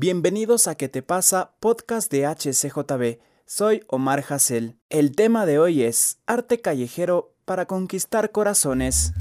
Bienvenidos a ¿Qué te pasa? Podcast de HCJB. Soy Omar Hassel. El tema de hoy es Arte callejero para conquistar corazones.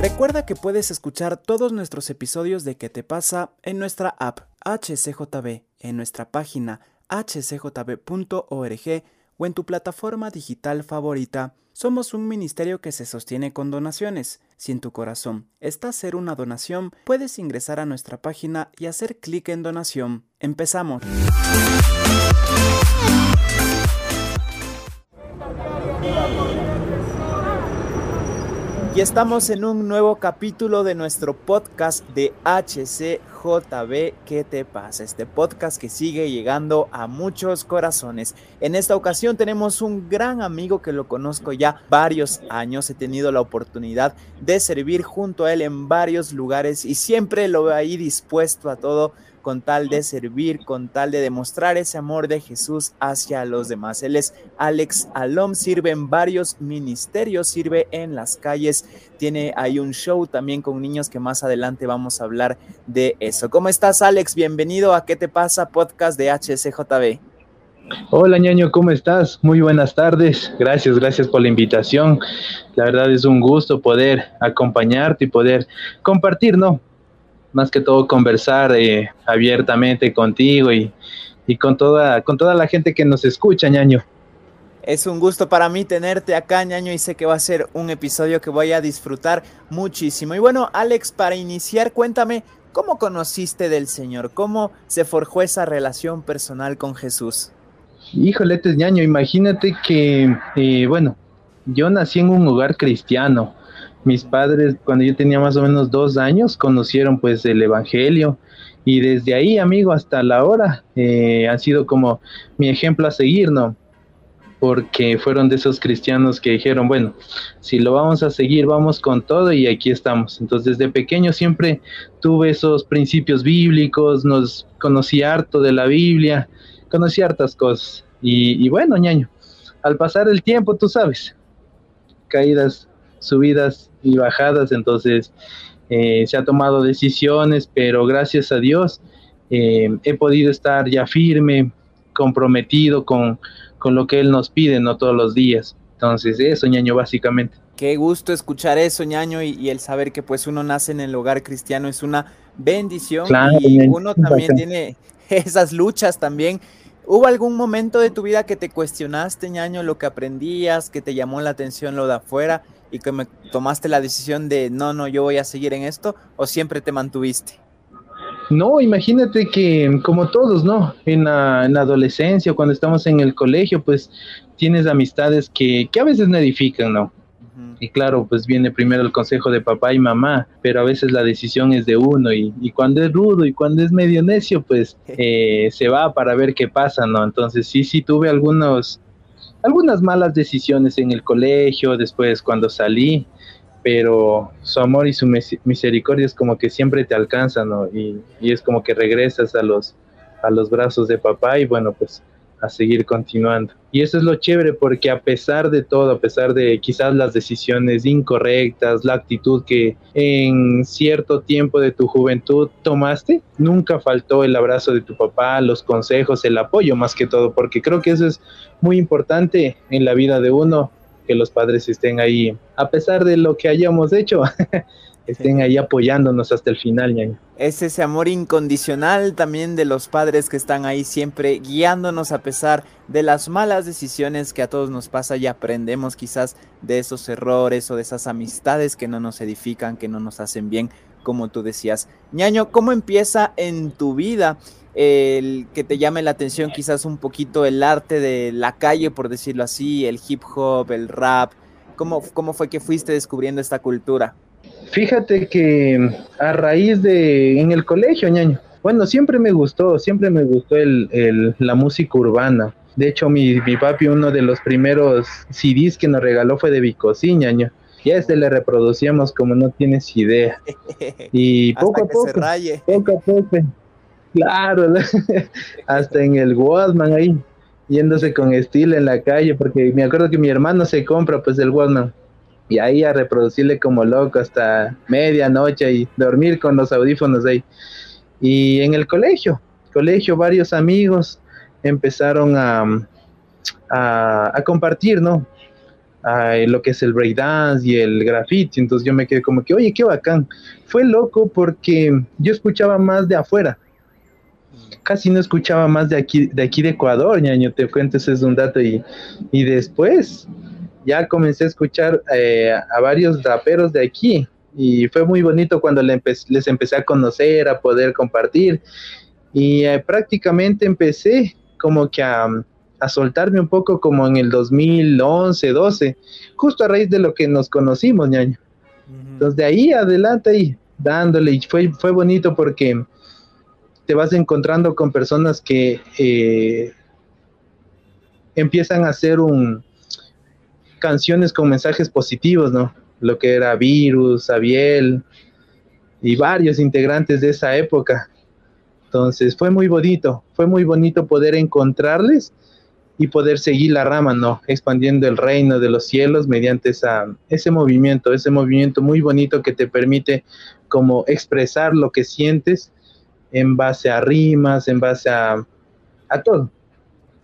Recuerda que puedes escuchar todos nuestros episodios de ¿Qué te pasa? en nuestra app HCJB, en nuestra página hcjb.org o en tu plataforma digital favorita. Somos un ministerio que se sostiene con donaciones. Si en tu corazón está hacer una donación, puedes ingresar a nuestra página y hacer clic en donación. Empezamos. Y estamos en un nuevo capítulo de nuestro podcast de HCJB. ¿Qué te pasa? Este podcast que sigue llegando a muchos corazones. En esta ocasión tenemos un gran amigo que lo conozco ya varios años. He tenido la oportunidad de servir junto a él en varios lugares y siempre lo veo ahí dispuesto a todo con tal de servir, con tal de demostrar ese amor de Jesús hacia los demás. Él es Alex Alom, sirve en varios ministerios, sirve en las calles, tiene ahí un show también con niños que más adelante vamos a hablar de eso. ¿Cómo estás, Alex? Bienvenido a ¿Qué te pasa? Podcast de HCJB. Hola ñaño, ¿cómo estás? Muy buenas tardes. Gracias, gracias por la invitación. La verdad es un gusto poder acompañarte y poder compartir, ¿no? Más que todo conversar eh, abiertamente contigo y, y, con, toda, con toda la gente que nos escucha, ñaño. Es un gusto para mí tenerte acá, ñaño, y sé que va a ser un episodio que voy a disfrutar muchísimo. Y bueno, Alex, para iniciar, cuéntame, ¿cómo conociste del Señor? ¿Cómo se forjó esa relación personal con Jesús? Híjole, ñaño, imagínate que, eh, bueno, yo nací en un hogar cristiano mis padres, cuando yo tenía más o menos dos años, conocieron pues el Evangelio y desde ahí, amigo, hasta la hora, eh, han sido como mi ejemplo a seguir, ¿no? Porque fueron de esos cristianos que dijeron, bueno, si lo vamos a seguir, vamos con todo y aquí estamos. Entonces, desde pequeño siempre tuve esos principios bíblicos, nos conocí harto de la Biblia, conocí hartas cosas. Y, y bueno, ñaño, al pasar el tiempo, tú sabes, caídas, subidas, y bajadas, entonces eh, se ha tomado decisiones, pero gracias a Dios eh, he podido estar ya firme, comprometido con, con lo que Él nos pide, no todos los días. Entonces, eso, ñaño, básicamente. Qué gusto escuchar eso, ñaño, y, el saber que pues uno nace en el hogar cristiano es una bendición y uno también tiene esas luchas también. ¿Hubo algún momento de tu vida que te cuestionaste, ñaño, lo que aprendías, que te llamó la atención lo de afuera y que me tomaste la decisión de no, no, yo voy a seguir en esto o siempre te mantuviste? No, imagínate que como todos, ¿no? En la, en la adolescencia, cuando estamos en el colegio, pues tienes amistades que, que a veces no edifican, ¿no? Y claro, pues viene primero el consejo de papá y mamá, pero a veces la decisión es de uno y, y cuando es rudo y cuando es medio necio, pues eh, se va para ver qué pasa, ¿no? Entonces sí, sí tuve algunos, algunas malas decisiones en el colegio, después cuando salí, pero su amor y su misericordia es como que siempre te alcanzan, ¿no? Y, y, es como que regresas a los, a los brazos de papá y bueno, pues a seguir continuando. Y eso es lo chévere porque a pesar de todo, a pesar de quizás las decisiones incorrectas, la actitud que en cierto tiempo de tu juventud tomaste, nunca faltó el abrazo de tu papá, los consejos, el apoyo más que todo, porque creo que eso es muy importante en la vida de uno, que los padres estén ahí, a pesar de lo que hayamos hecho, estén ahí apoyándonos hasta el final, ñaño. Es ese amor incondicional también de los padres que están ahí siempre guiándonos a pesar de las malas decisiones que a todos nos pasa y aprendemos quizás de esos errores o de esas amistades que no nos edifican, que no nos hacen bien, como tú decías. ñaño, ¿cómo empieza en tu vida el que te llame la atención quizás un poquito el arte de la calle, por decirlo así, el hip hop, el rap? ¿Cómo, cómo fue que fuiste descubriendo esta cultura? Fíjate que a raíz de en el colegio, ñaño. Bueno, siempre me gustó, siempre me gustó el, el, la música urbana. De hecho, mi, mi, papi, uno de los primeros CDs que nos regaló fue de Vicosí, ñaño. Y a este le reproducíamos como no tienes idea. Y poco a poco, poco a poco, claro, hasta en el Walkman ahí, yéndose con estilo en la calle, porque me acuerdo que mi hermano se compra pues el Walkman y ahí a reproducirle como loco hasta medianoche y dormir con los audífonos ahí. Y en el colegio, colegio, varios amigos empezaron a, a, compartir, ¿no? lo que es el breakdance y el graffiti. Entonces yo me quedé como que, oye, qué bacán. Fue loco porque yo escuchaba más de afuera. Casi no escuchaba más de aquí, de aquí de Ecuador, ñaño, te cuento, ese es un dato. Y, y después ya comencé a escuchar eh, a varios raperos de aquí y fue muy bonito cuando les empecé a conocer, a poder compartir y eh, prácticamente empecé como que a, soltarme un poco como en el 2011, 12, justo a raíz de lo que nos conocimos, ñaño. Entonces de ahí adelante ahí dándole y fue, fue bonito porque te vas encontrando con personas que eh, empiezan a hacer un, canciones con mensajes positivos, ¿no? Lo que era Virus, Abiel y varios integrantes de esa época. Entonces fue muy bonito, fue muy bonito poder encontrarles y poder seguir la rama, ¿no? Expandiendo el reino de los cielos mediante esa, ese movimiento, ese movimiento muy bonito que te permite como expresar lo que sientes en base a rimas, en base a, a todo.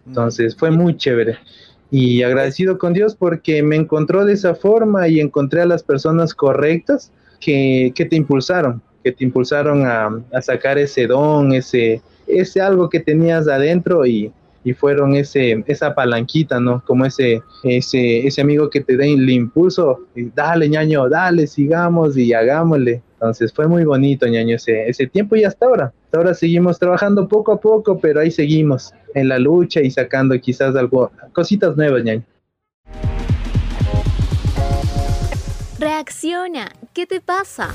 Entonces fue muy chévere y agradecido con Dios porque me encontró de esa forma y encontré a las personas correctas que, te impulsaron, que te impulsaron a, sacar ese don, ese, ese algo que tenías adentro y, y, fueron ese, esa palanquita, ¿no? Como ese, ese, ese amigo que te da el impulso, dale ñaño, dale, sigamos y hagámosle. Entonces fue muy bonito, ñaño, ese, ese tiempo y hasta ahora. Ahora seguimos trabajando poco a poco, pero ahí seguimos en la lucha y sacando quizás algo, cositas nuevas, ñaño. Reacciona, ¿qué te pasa?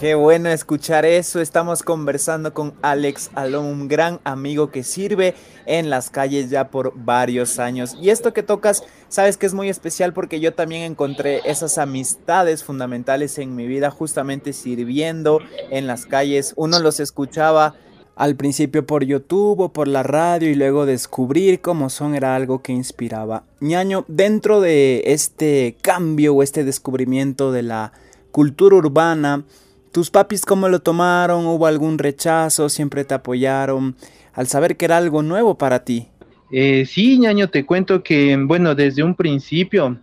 Qué bueno escuchar eso. Estamos conversando con Alex Alon, un gran amigo que sirve en las calles ya por varios años. Y esto que tocas, sabes que es muy especial porque yo también encontré esas amistades fundamentales en mi vida justamente sirviendo en las calles. Uno los escuchaba al principio por YouTube o por la radio y luego descubrir cómo son era algo que inspiraba. Ñaño, dentro de este cambio o este descubrimiento de la cultura urbana, ¿Tus papis cómo lo tomaron? ¿Hubo algún rechazo? ¿Siempre te apoyaron al saber que era algo nuevo para ti? Eh, sí, ñaño, te cuento que, bueno, desde un principio,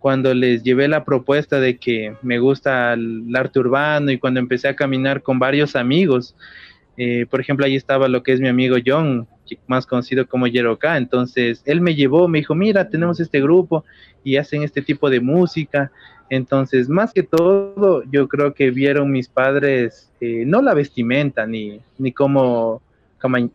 cuando les llevé la propuesta de que me gusta el arte urbano y cuando empecé a caminar con varios amigos, eh, por ejemplo, ahí estaba lo que es mi amigo John, más conocido como Yeroka, entonces él me llevó, me dijo, mira, tenemos este grupo y hacen este tipo de música, entonces, más que todo, yo creo que vieron mis padres eh, no la vestimenta ni, ni cómo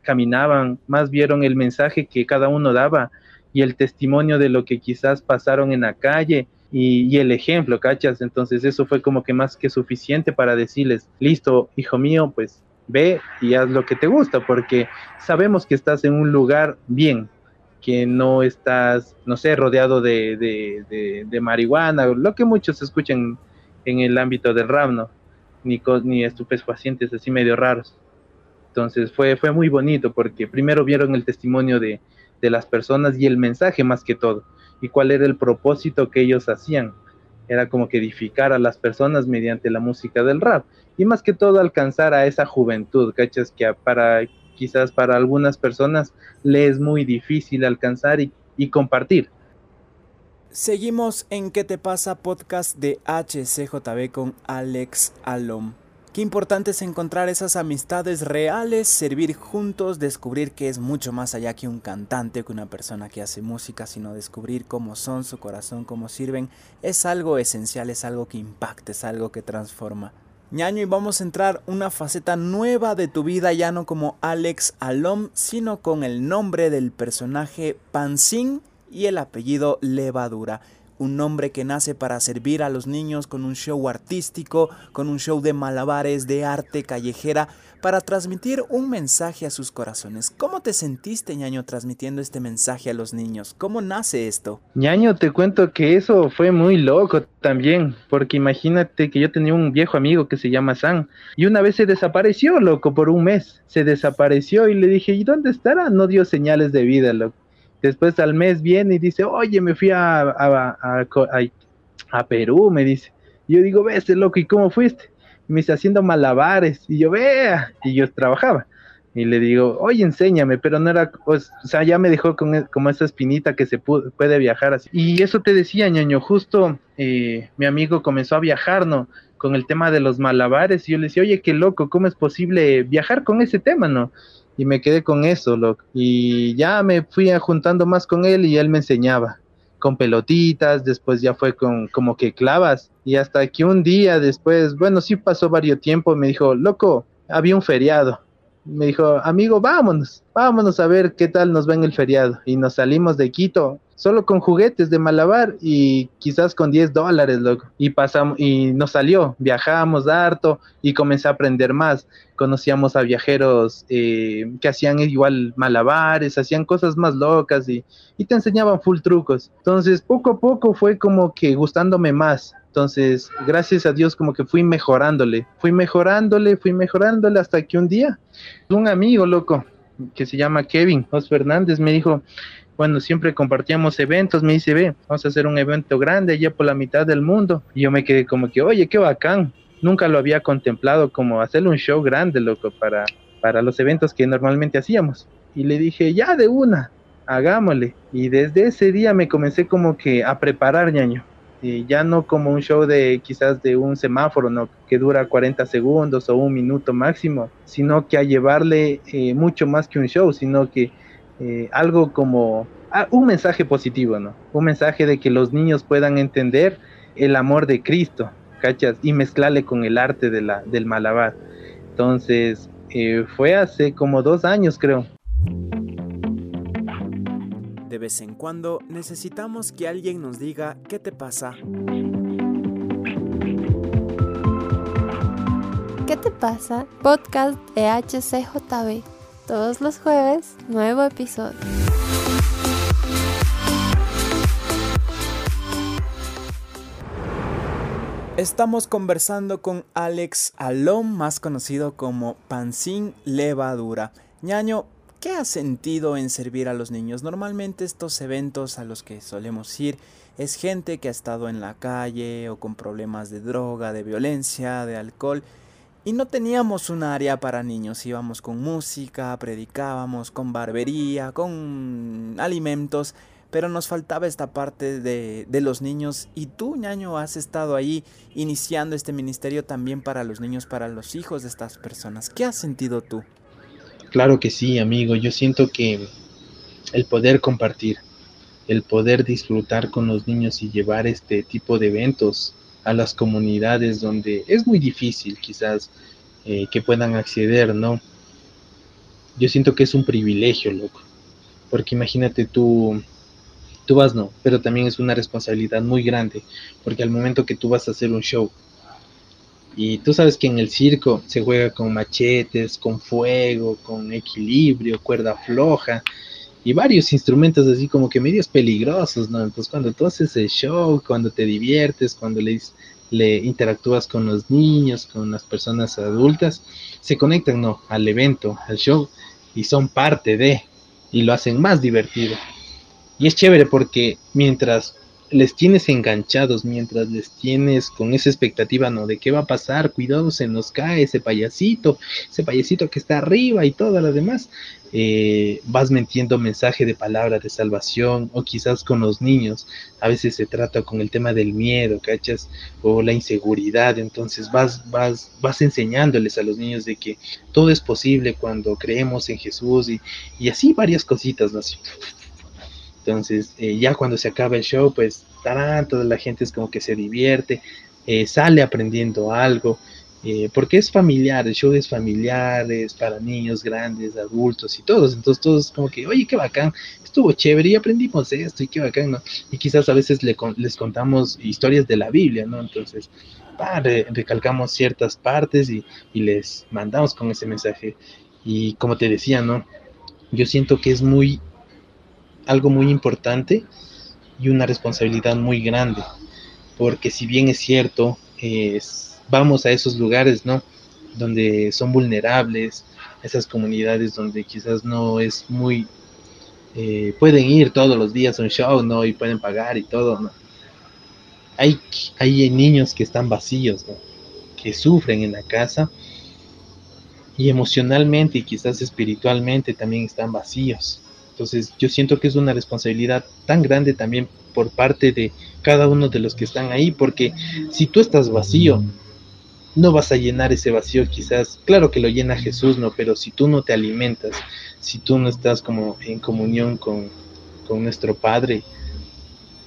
caminaban, más vieron el mensaje que cada uno daba y el testimonio de lo que quizás pasaron en la calle y, el ejemplo, ¿cachas? Entonces eso fue como que más que suficiente para decirles, listo, hijo mío, pues ve y haz lo que te gusta, porque sabemos que estás en un lugar bien, que no estás, no sé, rodeado de, de, marihuana, lo que muchos escuchan en el ámbito del rap, ¿no? Ni, ni estupefacientes así medio raros. Entonces fue, fue muy bonito porque primero vieron el testimonio de, de las personas y el mensaje más que todo. Y cuál era el propósito que ellos hacían. Era como que edificar a las personas mediante la música del rap. Y más que todo alcanzar a esa juventud, ¿cachas? Que para quizás para algunas personas le es muy difícil alcanzar y, compartir. Seguimos en ¿Qué te pasa? Podcast de HCJB con Alex Alom. Qué importante es encontrar esas amistades reales, servir juntos, descubrir que es mucho más allá que un cantante, que una persona que hace música, sino descubrir cómo son, su corazón, cómo sirven. Es algo esencial, es algo que impacta, es algo que transforma ñaño y vamos a entrar una faceta nueva de tu vida ya no como Alex Alom, sino con el nombre del personaje Pansin y el apellido Levadura. Un nombre que nace para servir a los niños con un show artístico, con un show de malabares, de arte callejera, para transmitir un mensaje a sus corazones. ¿Cómo te sentiste, ñaño, transmitiendo este mensaje a los niños? ¿Cómo nace esto? ñaño, te cuento que eso fue muy loco también, porque imagínate que yo tenía un viejo amigo que se llama San, y una vez se desapareció, loco, por un mes. Se desapareció y le dije, ¿y dónde estará? No dio señales de vida, loco. Después al mes viene y dice, oye, me fui a, a, a, Perú, me dice. Y yo digo, ve, este loco, ¿y cómo fuiste? me está haciendo malabares. Y yo, vea, y yo trabajaba. Y le digo, oye, enséñame, pero no era, o sea, ya me dejó con e, como esa espinita que se puede viajar así. Y eso te decía, ñaño, justo eh, mi amigo comenzó a viajar, ¿no? Con el tema de los malabares. Y yo le decía, oye, qué loco, ¿cómo es posible viajar con ese tema, no? Y me quedé con eso, loco. Y ya me fui juntando más con él y él me enseñaba con pelotitas, después ya fue con como que clavas y hasta que un día después, bueno, sí pasó varios tiempo, me dijo, loco, había un feriado. Me dijo, amigo, vámonos, vámonos a ver qué tal nos va en el feriado. Y nos salimos de Quito solo con juguetes de malabar y quizás con 10 dólares, loco. Y pasamos, y nos salió, viajamos harto y comencé a aprender más. Conocíamos a viajeros eh, que hacían igual malabares, hacían cosas más locas y, y te enseñaban full trucos. Entonces, poco a poco fue como que gustándome más. Entonces, gracias a Dios como que fui mejorándole, fui mejorándole, fui mejorándole hasta que un día un amigo loco que se llama Kevin Os Fernández me dijo, bueno, siempre compartíamos eventos, me dice, ve, vamos a hacer un evento grande allá por la mitad del mundo. Y yo me quedé como que, oye, qué bacán. Nunca lo había contemplado como hacer un show grande, loco, para, para los eventos que normalmente hacíamos. Y le dije, ya de una, hagámosle. Y desde ese día me comencé como que a preparar, ñaño. Y ya no como un show de quizás de un semáforo, ¿no? Que dura 40 segundos o un minuto máximo, sino que a llevarle eh, mucho más que un show, sino que eh, algo como ah, un mensaje positivo, ¿no? Un mensaje de que los niños puedan entender el amor de Cristo, ¿cachas? Y mezclarle con el arte de la, del malabar. Entonces, eh, fue hace como dos años, creo. De vez en cuando necesitamos que alguien nos diga qué te pasa. ¿Qué te pasa? Podcast de HCJB. Todos los jueves, nuevo episodio. Estamos conversando con Alex Alom, más conocido como Pancín Levadura. Ñaño, ¿qué has sentido en servir a los niños? Normalmente estos eventos a los que solemos ir es gente que ha estado en la calle o con problemas de droga, de violencia, de alcohol y no teníamos un área para niños, íbamos con música, predicábamos, con barbería, con alimentos, pero nos faltaba esta parte de, de, los niños. Y tú, ñaño, has estado ahí iniciando este ministerio también para los niños, para los hijos de estas personas. ¿Qué has sentido tú? Claro que sí, amigo. Yo siento que el poder compartir, el poder disfrutar con los niños y llevar este tipo de eventos a las comunidades donde es muy difícil quizás eh, que puedan acceder, ¿no? Yo siento que es un privilegio, loco, porque imagínate tú, tú vas, no, pero también es una responsabilidad muy grande, porque al momento que tú vas a hacer un show, y tú sabes que en el circo se juega con machetes, con fuego, con equilibrio, cuerda floja, y varios instrumentos así como que medios peligrosos, ¿no? Entonces cuando tú haces el show, cuando te diviertes, cuando le, le interactúas con los niños, con las personas adultas, se conectan, ¿no? Al evento, al show, y son parte de, y lo hacen más divertido. Y es chévere porque mientras les tienes enganchados mientras les tienes con esa expectativa, ¿no? De qué va a pasar, cuidado, se nos cae ese payasito, ese payasito que está arriba y todo lo demás. Eh, vas metiendo mensaje de palabra de salvación o quizás con los niños. A veces se trata con el tema del miedo, ¿cachas? O la inseguridad. Entonces vas, vas, vas enseñándoles a los niños de que todo es posible cuando creemos en Jesús y, y así varias cositas, ¿no? Así, entonces, eh, ya cuando se acaba el show, pues tarán, toda la gente es como que se divierte, eh, sale aprendiendo algo. eh, porque es familiar, el show es familiar, es para niños, grandes, adultos y todos, entonces todos como que, oye, qué bacán, estuvo chévere y aprendimos esto y qué bacán, ¿no? Y quizás a veces les contamos historias de la Biblia, ¿no? Entonces, recalcamos ciertas partes y, y les mandamos con ese mensaje. Y como te decía, ¿no? Yo siento que es muy, algo muy importante y una responsabilidad muy grande, porque si bien es cierto, es vamos a esos lugares, ¿no? Donde son vulnerables, esas comunidades donde quizás no es muy, eh, pueden ir todos los días a un show, ¿no? Y pueden pagar y todo, ¿no? Hay, hay niños que están vacíos. Que sufren en la casa y emocionalmente y quizás espiritualmente también están vacíos. Entonces yo siento que es una responsabilidad tan grande también por parte de cada uno de los que están ahí, porque si tú estás vacío, no vas a llenar ese vacío quizás, claro que lo llena Jesús, ¿no? Pero si tú no te alimentas, si tú no estás como en comunión con, nuestro Padre,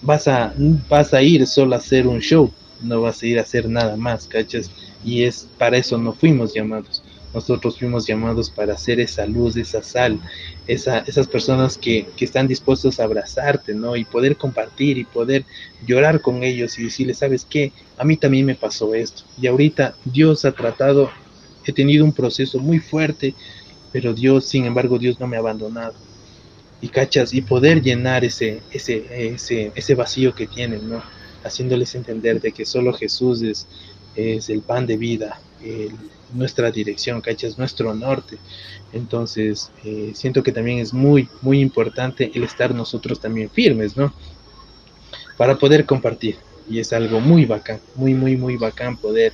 vas a, vas a ir solo a hacer un show, no vas a ir a hacer nada más, ¿cachas? Y es para eso no fuimos llamados. Nosotros fuimos llamados para hacer esa luz, esa sal, esa, esas personas que, que, están dispuestos a abrazarte, ¿no? Y poder compartir y poder llorar con ellos y decirles, ¿sabes qué? A mí también me pasó esto. Y ahorita Dios ha tratado, he tenido un proceso muy fuerte, pero Dios, sin embargo, Dios no me ha abandonado. Y cachas, y poder llenar ese, ese, ese, ese vacío que tienen, ¿no? Haciéndoles entender de que solo Jesús es, es el pan de vida, nuestra dirección, ¿cachas? Nuestro norte. Entonces, eh, siento que también es muy, muy importante el estar nosotros también firmes, ¿no? Para poder compartir. Y es algo muy bacán, muy, muy, muy bacán poder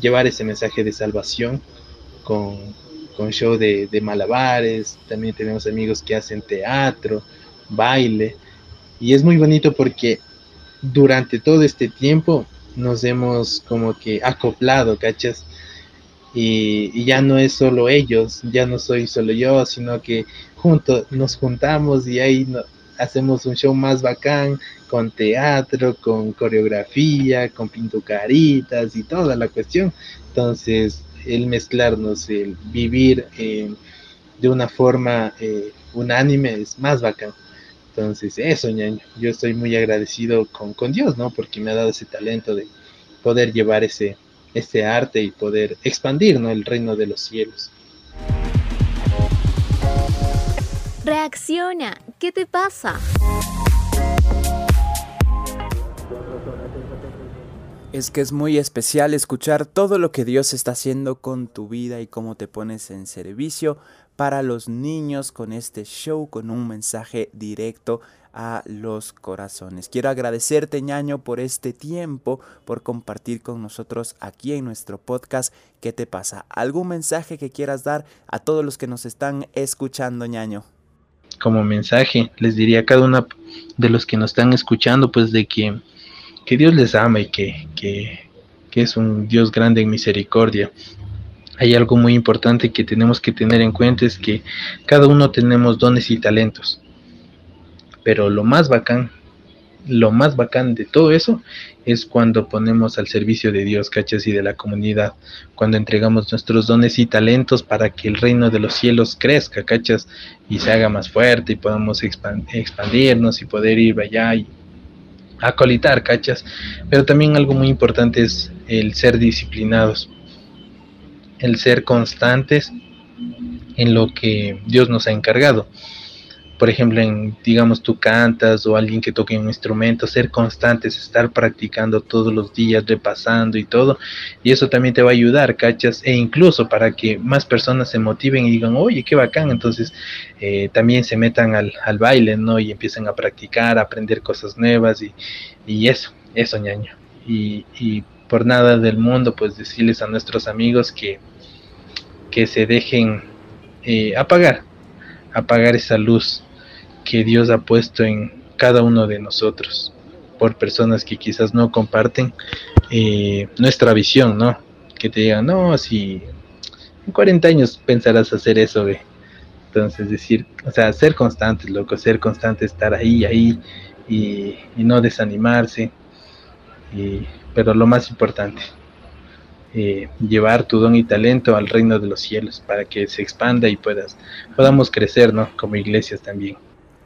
llevar ese mensaje de salvación con, con show de, de malabares. También tenemos amigos que hacen teatro, baile. Y es muy bonito porque durante todo este tiempo nos hemos como que acoplado, ¿cachas? y, ya no es solo ellos, ya no soy solo yo, sino que juntos nos juntamos y ahí hacemos un show más bacán con teatro, con coreografía, con pintucaritas y toda la cuestión. Entonces, el mezclarnos, el vivir eh, de una forma eh, unánime es más bacán. Entonces, eso, ñaño, yo estoy muy agradecido con, con Dios, ¿no? Porque me ha dado ese talento de poder llevar ese, este arte y poder expandir el reino de los cielos. Reacciona, ¿qué te pasa? Es que es muy especial escuchar todo lo que Dios está haciendo con tu vida y cómo te pones en servicio para los niños con este show, con un mensaje directo a los corazones. Quiero agradecerte, ñaño, por este tiempo, por compartir con nosotros aquí en nuestro podcast. ¿Qué te pasa? ¿Algún mensaje que quieras dar a todos los que nos están escuchando, ñaño? Como mensaje, les diría a cada uno de los que nos están escuchando, pues de que, que Dios les ama y que, que, que es un Dios grande en misericordia hay algo muy importante que tenemos que tener en cuenta es que cada uno tenemos dones y talentos. Pero lo más bacán, lo más bacán de todo eso es cuando ponemos al servicio de Dios, cachas, y de la comunidad, cuando entregamos nuestros dones y talentos para que el reino de los cielos crezca, cachas, y se haga más fuerte y podamos expandirnos y poder ir allá y acolitar, cachas. Pero también algo muy importante es el ser disciplinados, el ser constantes en lo que Dios nos ha encargado por ejemplo, en, digamos, tú cantas o alguien que toque un instrumento, ser constantes, estar practicando todos los días, repasando y todo, y eso también te va a ayudar, ¿cachas? E incluso para que más personas se motiven y digan, oye, qué bacán, entonces eh, también se metan al, al, baile, ¿no? Y empiezan a practicar, a aprender cosas nuevas y, y eso, eso, ñaño. Y, y por nada del mundo, pues decirles a nuestros amigos que, que se dejen eh, apagar, apagar esa luz que Dios ha puesto en cada uno de nosotros por personas que quizás no comparten eh, nuestra visión, ¿no? Que te digan, no, si en 40 años pensarás hacer eso, ve. Entonces decir, o sea, ser constante, loco, ser constante, estar ahí, ahí y, no desanimarse. pero lo más importante, eh, llevar tu don y talento al reino de los cielos para que se expanda y puedas, podamos crecer, ¿no? Como iglesias también.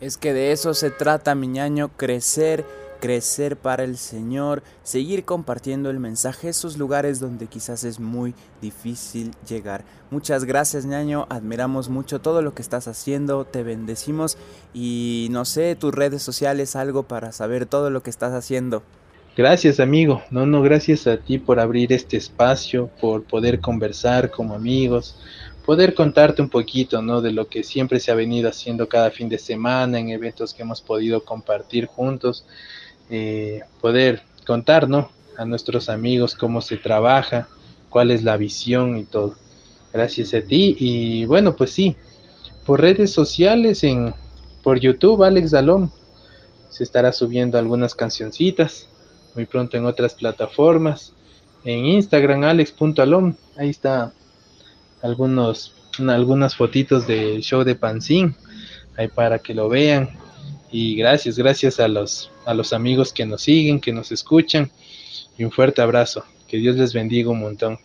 Es que de eso se trata, mi ñaño, crecer crecer para el Señor, seguir compartiendo el mensaje, esos lugares donde quizás es muy difícil llegar. Muchas gracias, ñaño, admiramos mucho todo lo que estás haciendo, te bendecimos y no sé, tus redes sociales, algo para saber todo lo que estás haciendo. Gracias, amigo. No, no, gracias a ti por abrir este espacio, por poder conversar como amigos, poder contarte un poquito, ¿no? De lo que siempre se ha venido haciendo cada fin de semana en eventos que hemos podido compartir juntos. Eh, poder contar, ¿no? A nuestros amigos cómo se trabaja, cuál es la visión y todo. Gracias a ti. Y bueno, pues sí, por redes sociales, en, por YouTube, Alex Dalón, se estará subiendo algunas cancioncitas, muy pronto en otras plataformas. En Instagram, alex.alom, ahí está algunos, algunas fotitos del show de Pancín, ahí para que lo vean. Y gracias, gracias a los, a los amigos que nos siguen, que nos escuchan. Y un fuerte abrazo. Que Dios les bendiga un montón.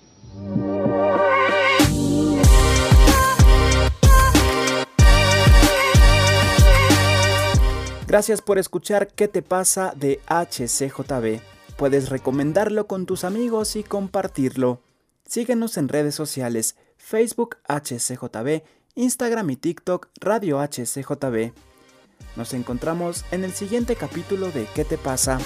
Gracias por escuchar ¿Qué te pasa de HCJB? Puedes recomendarlo con tus amigos y compartirlo. Síguenos en redes sociales, Facebook HCJB, Instagram y TikTok Radio HCJB. Nos encontramos en el siguiente capítulo de ¿Qué te pasa?